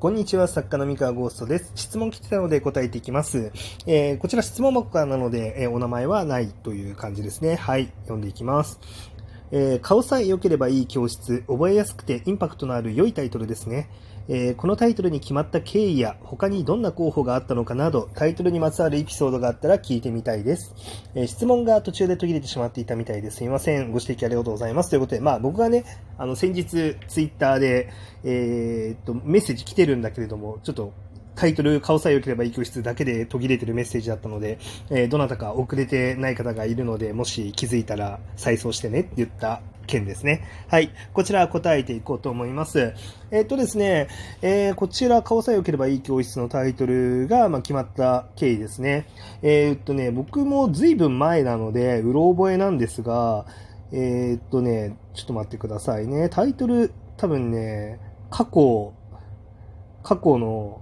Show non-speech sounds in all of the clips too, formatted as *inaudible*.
こんにちは、作家の三河ゴーストです。質問来てたので答えていきます。えー、こちら質問箱からなので、えー、お名前はないという感じですね。はい、読んでいきます。えー、顔さえ良ければいい教室、覚えやすくてインパクトのある良いタイトルですね。えー、このタイトルに決まった経緯や他にどんな候補があったのかなどタイトルにまつわるエピソードがあったら聞いてみたいです。えー、質問が途中で途切れてしまっていたみたいですいません。ご指摘ありがとうございます。ということで、まあ僕がね、あの先日ツイッターで、えー、っとメッセージ来てるんだけれども、ちょっとタイトル、顔さえ良ければいい教室だけで途切れてるメッセージだったので、えー、どなたか遅れてない方がいるので、もし気づいたら再送してねって言った件ですね。はい。こちら答えていこうと思います。えー、っとですね、えー、こちら、顔さえ良ければいい教室のタイトルが、まあ、決まった経緯ですね。えー、っとね、僕も随分前なので、うろ覚えなんですが、え、っとね、ちょっと待ってくださいね。タイトル、多分ね、過去、過去の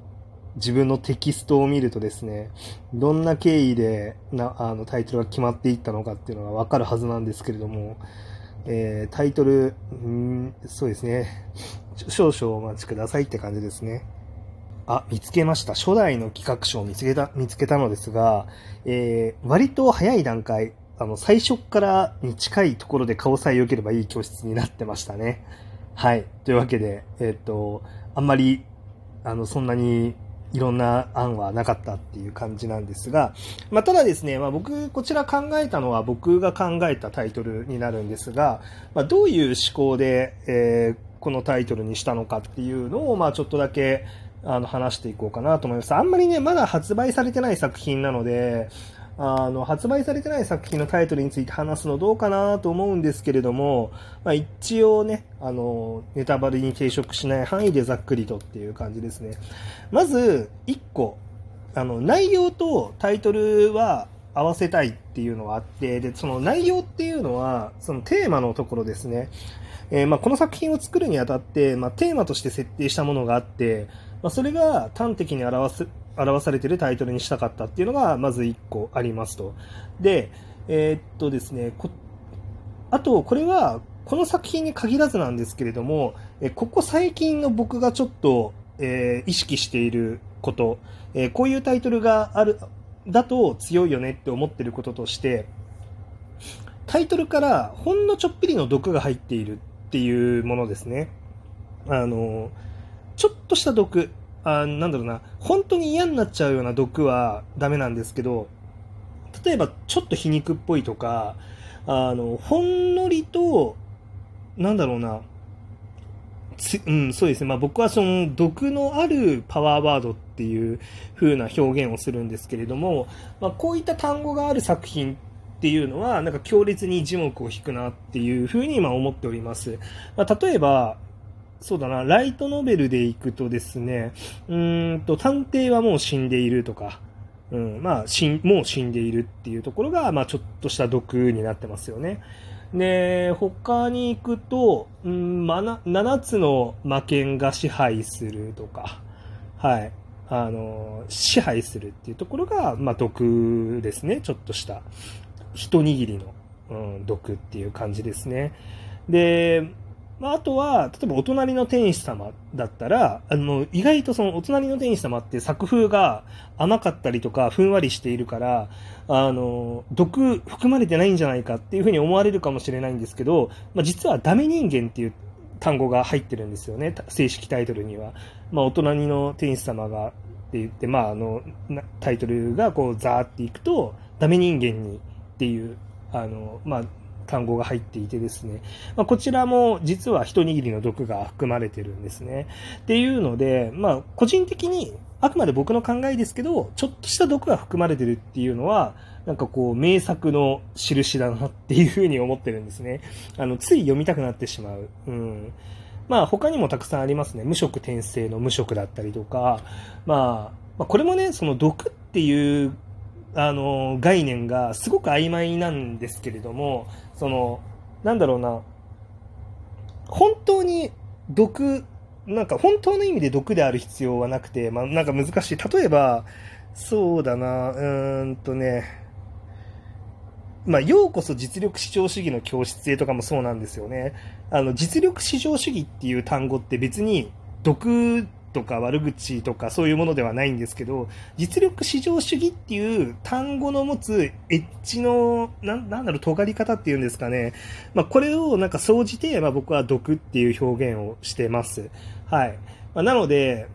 自分のテキストを見るとですね、どんな経緯でなあのタイトルが決まっていったのかっていうのがわかるはずなんですけれども、えー、タイトル、んそうですね、少々お待ちくださいって感じですね。あ、見つけました。初代の企画書を見つけた、見つけたのですが、えー、割と早い段階、あの、最初からに近いところで顔さえ良ければいい教室になってましたね。はい。というわけで、えっ、と、あんまり、あの、そんなにいろんな案はなかったっていう感じなんですが、まあ、ただですね、まあ、僕、こちら考えたのは僕が考えたタイトルになるんですが、まあ、どういう思考で、えー、このタイトルにしたのかっていうのを、まあ、ちょっとだけ、あの、話していこうかなと思います。あんまりね、まだ発売されてない作品なので、あの、発売されてない作品のタイトルについて話すのどうかなと思うんですけれども、まあ、一応ね、あの、ネタバレに抵触しない範囲でざっくりとっていう感じですね。まず、1個、あの、内容とタイトルは合わせたいっていうのがあって、で、その内容っていうのは、そのテーマのところですね。えー、まあ、この作品を作るにあたって、まあ、テーマとして設定したものがあって、まあ、それが端的に表す、表されているタイトルにしたかったっていうのが、まず1個ありますと。で、えー、っとですね、あと、これは、この作品に限らずなんですけれども、えここ最近の僕がちょっと、えー、意識していること、え、こういうタイトルがある、だと強いよねって思ってることとして、タイトルからほんのちょっぴりの毒が入っているっていうものですね。あの、ちょっとした毒、あなんだろうな、本当に嫌になっちゃうような毒はダメなんですけど、例えばちょっと皮肉っぽいとか、あの、ほんのりと、なんだろうな、うん、そうですね。まあ僕はその毒のあるパワーワードっていう風な表現をするんですけれども、まあこういった単語がある作品っていうのは、なんか強烈に字幕を引くなっていう風に今思っております。まあ、例えば、そうだな、ライトノベルでいくとですね、うんと、探偵はもう死んでいるとか、うん、まあ、死もう死んでいるっていうところが、まあ、ちょっとした毒になってますよね。で、他に行くと、うん、まな、7つの魔剣が支配するとか、はい。あの、支配するっていうところが、まあ、毒ですね。ちょっとした。一握りの、うん、毒っていう感じですね。で、まあ、あとは、例えばお隣の天使様だったら、あの、意外とそのお隣の天使様って作風が甘かったりとか、ふんわりしているから、あの、毒含まれてないんじゃないかっていうふうに思われるかもしれないんですけど、まあ、実はダメ人間っていう単語が入ってるんですよね、正式タイトルには。まあ、お隣の天使様がって言って、まあ、あの、タイトルがこう、ザーっていくと、ダメ人間にっていう、あの、まあ、単語が入っていてですね、まあ、こちらも実は一握りの毒が含まれてるんですね。っていうので、まあ、個人的に、あくまで僕の考えですけど、ちょっとした毒が含まれてるっていうのは、なんかこう、名作の印だなっていうふうに思ってるんですね。あの、つい読みたくなってしまう。うん。まあ、他にもたくさんありますね。無色転生の無色だったりとか、まあ、まあ、これもね、その毒っていうあの概念がすごく曖昧なんですけれどもそのなんだろうな。本当に毒なんか本当の意味で毒である必要はなくて、まあ、なんか難しい。例えばそうだな。うーんとね。まあ、ようこそ実力至上主義の教室へとかもそうなんですよね。あの、実力至上主義っていう単語って別に毒とか悪口とかそういうものではないんですけど、実力至上主義っていう単語の持つエッジの、ななんだろう、尖り方っていうんですかね。まあ、これをなんか総じて、まあ、僕は毒っていう表現をしてます。はい。まあ、なので、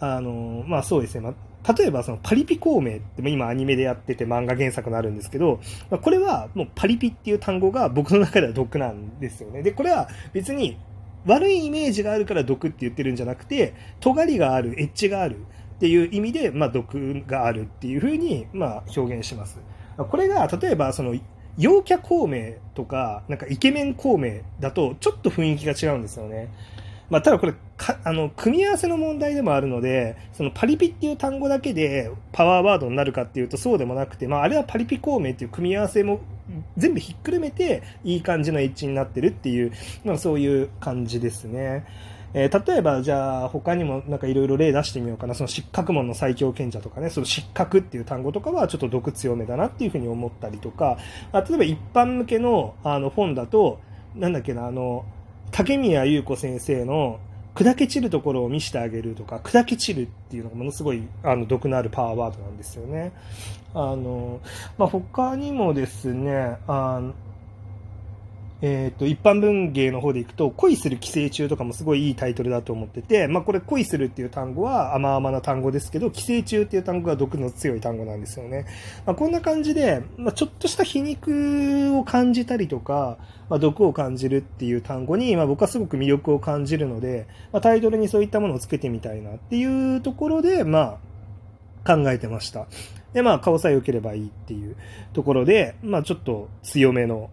あの、まあそうですね。まあ、例えばそのパリピ孔明って今アニメでやってて漫画原作になるんですけど、まあ、これはもうパリピっていう単語が僕の中では毒なんですよね。で、これは別に悪いイメージがあるから毒って言ってるんじゃなくて、尖りがある、エッジがあるっていう意味で、まあ、毒があるっていうふうに、まあ、表現します。これが、例えば、その、陽キャ孔明とか、なんかイケメン孔明だと、ちょっと雰囲気が違うんですよね。まあ、ただこれか、あの、組み合わせの問題でもあるので、そのパリピっていう単語だけでパワーワードになるかっていうとそうでもなくて、まあ、あれはパリピ孔明っていう組み合わせも全部ひっくるめていい感じのエッジになってるっていう、まあ、そういう感じですね。えー、例えば、じゃあ、他にもなんかいろいろ例出してみようかな。その失格門の最強賢者とかね、その失格っていう単語とかはちょっと毒強めだなっていうふうに思ったりとか、あ例えば一般向けのあの本だと、なんだっけな、あの、竹宮優子先生の砕け散るところを見せてあげるとか、砕け散るっていうのがものすごいあの毒のあるパワーワードなんですよね。あの、まあ、他にもですね、あのえっ、ー、と、一般文芸の方でいくと、恋する寄生虫とかもすごいいいタイトルだと思ってて、まあこれ恋するっていう単語は甘々な単語ですけど、寄生虫っていう単語が毒の強い単語なんですよね。まあこんな感じで、まあちょっとした皮肉を感じたりとか、まあ毒を感じるっていう単語に、まあ僕はすごく魅力を感じるので、まあタイトルにそういったものをつけてみたいなっていうところで、まあ考えてました。で、まあ顔さえ良ければいいっていうところで、まあちょっと強めの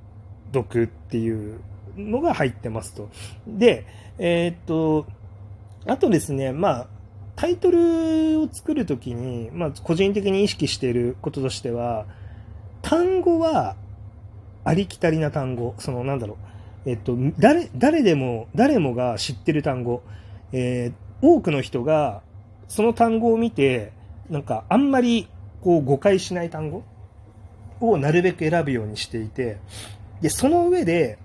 毒っていうのが入ってますと。で、えー、っと、あとですね、まあ、タイトルを作るときに、まあ、個人的に意識していることとしては、単語はありきたりな単語、その、なんだろう、えっと、誰、誰でも、誰もが知ってる単語、えー、多くの人が、その単語を見て、なんか、あんまり、こう、誤解しない単語をなるべく選ぶようにしていて、で、その上で、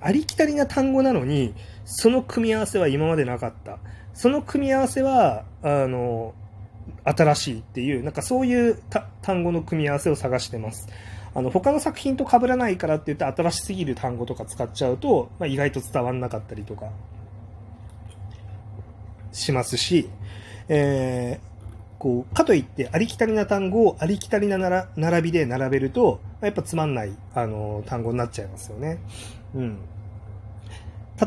ありきたりな単語なのに、その組み合わせは今までなかった。その組み合わせは、あの、新しいっていう、なんかそういう単語の組み合わせを探してます。あの、他の作品と被らないからって言って新しすぎる単語とか使っちゃうと、まあ、意外と伝わんなかったりとか、しますし、えー、こう、かといってありきたりな単語をありきたりな並びで並べると、やっぱつまんない、あの、単語になっちゃいますよね。うん。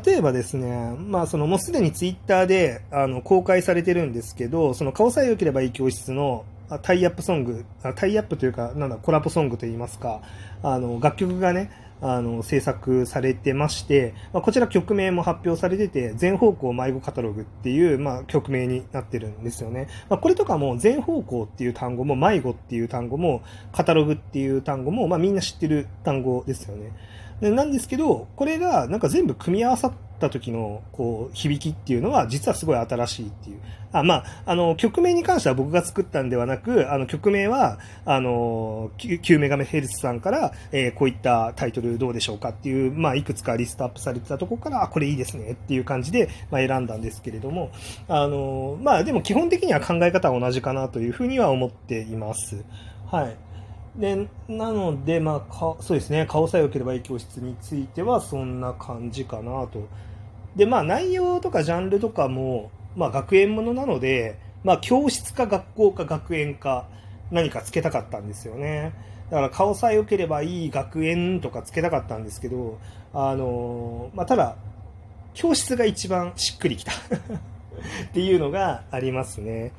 例えばですね、まあそのもうすでにツイッターであの公開されてるんですけど、その顔さえ良ければいい教室のタイアップソング、タイアップというか、なんだ、コラボソングといいますか、あの、楽曲がね、あの、制作されてまして、まあ、こちら曲名も発表されてて、全方向迷子カタログっていう、まあ、曲名になってるんですよね。まあ、これとかも全方向っていう単語も、迷子っていう単語も、カタログっていう単語も、まあ、みんな知ってる単語ですよね。なんですけど、これがなんか全部組み合わさった時のこう響きっていうのは実はすごい新しいっていう。あまあ、あの、曲名に関しては僕が作ったんではなく、あの、曲名は、あの、9メガメヘルツさんから、えー、こういったタイトルどうでしょうかっていう、まあ、いくつかリストアップされてたところから、あ、これいいですねっていう感じで、まあ、選んだんですけれども、あの、まあ、でも基本的には考え方は同じかなというふうには思っています。はい。で、なので、まあ、か、そうですね、顔さえ良ければいい教室については、そんな感じかなと。で、まあ、内容とかジャンルとかも、まあ、学園ものなので、まあ、教室か学校か学園か、何かつけたかったんですよね。だから、顔さえ良ければいい学園とかつけたかったんですけど、あの、まあ、ただ、教室が一番しっくりきた *laughs* っていうのがありますね。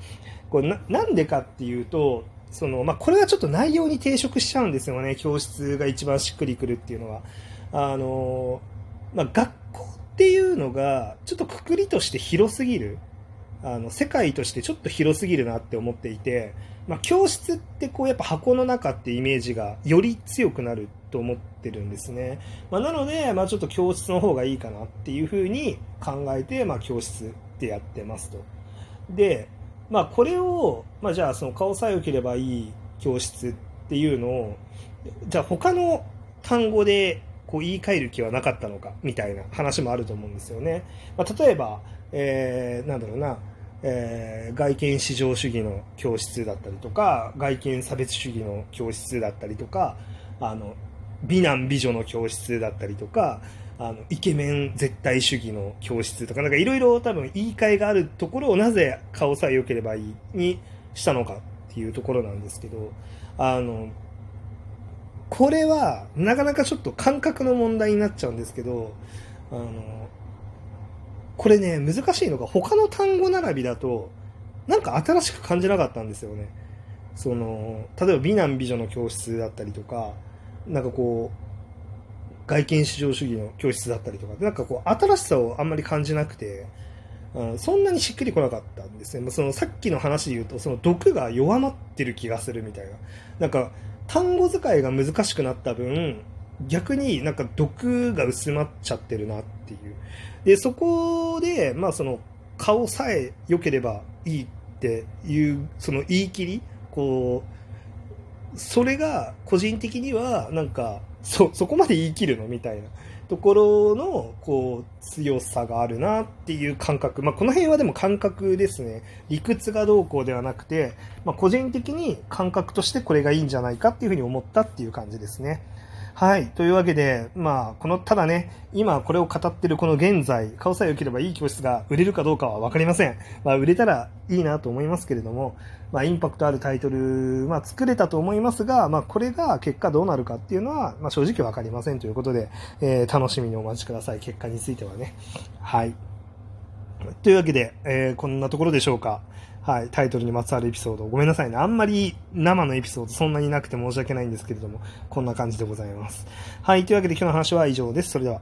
これな、んでかっていうと、その、まあ、これはちょっと内容に抵触しちゃうんですよね。教室が一番しっくりくるっていうのは。あの、まあ、学っていうのが、ちょっとくくりとして広すぎる。あの、世界としてちょっと広すぎるなって思っていて、まあ、教室ってこうやっぱ箱の中ってイメージがより強くなると思ってるんですね。まあ、なので、まあ、ちょっと教室の方がいいかなっていうふうに考えて、まあ、教室ってやってますと。で、まあ、これを、まあ、じゃあその顔さえ良ければいい教室っていうのをじゃあ他の単語でこう言い換える気はなかったのかみたいな話もあると思うんですよね。まあ、例えば、えー、なんだろうなえー、外見至上主義の教室だったりとか、外見差別主義の教室だったりとか、あの、美男美女の教室だったりとか、あの、イケメン絶対主義の教室とか、なんかいろいろ多分言い換えがあるところをなぜ顔さえ良ければいいにしたのかっていうところなんですけど、あの、これはなかなかちょっと感覚の問題になっちゃうんですけど、あの、これね、難しいのが他の単語並びだと、なんか新しく感じなかったんですよね。その、例えば美男美女の教室だったりとか、なんかこう、外見至上主義の教室だったりとか、なんかこう、新しさをあんまり感じなくて、うん、そんなにしっくりこなかったんですね。そのさっきの話で言うと、その毒が弱まってる気がするみたいな。なんか、単語使いが難しくなった分、逆になんか毒が薄まっちゃってるなっていう。で、そこで、まあその、顔さえ良ければいいっていう、その言い切り、こう、それが個人的には、なんか、そ、そこまで言い切るの？みたいなところの、こう、強さがあるなっていう感覚。まあ、この辺はでも感覚ですね。理屈がどうこうではなくて、まあ、個人的に感覚としてこれがいいんじゃないかっていうふうに思ったっていう感じですね。はい。というわけで、まあ、この、ただね、今これを語ってるこの現在、顔さえ良ければいい教室が売れるかどうかはわかりません。まあ、売れたらいいなと思いますけれども、まあ、インパクトあるタイトル、まあ、作れたと思いますが、まあ、これが結果どうなるかっていうのは、まあ、正直わかりませんということで、えー、楽しみにお待ちください。結果についてはね。はい。というわけで、えー、こんなところでしょうか。はい、タイトルにまつわるエピソード。ごめんなさいね。あんまり生のエピソードそんなになくて申し訳ないんですけれども、こんな感じでございます。はい、というわけで今日の話は以上です。それでは。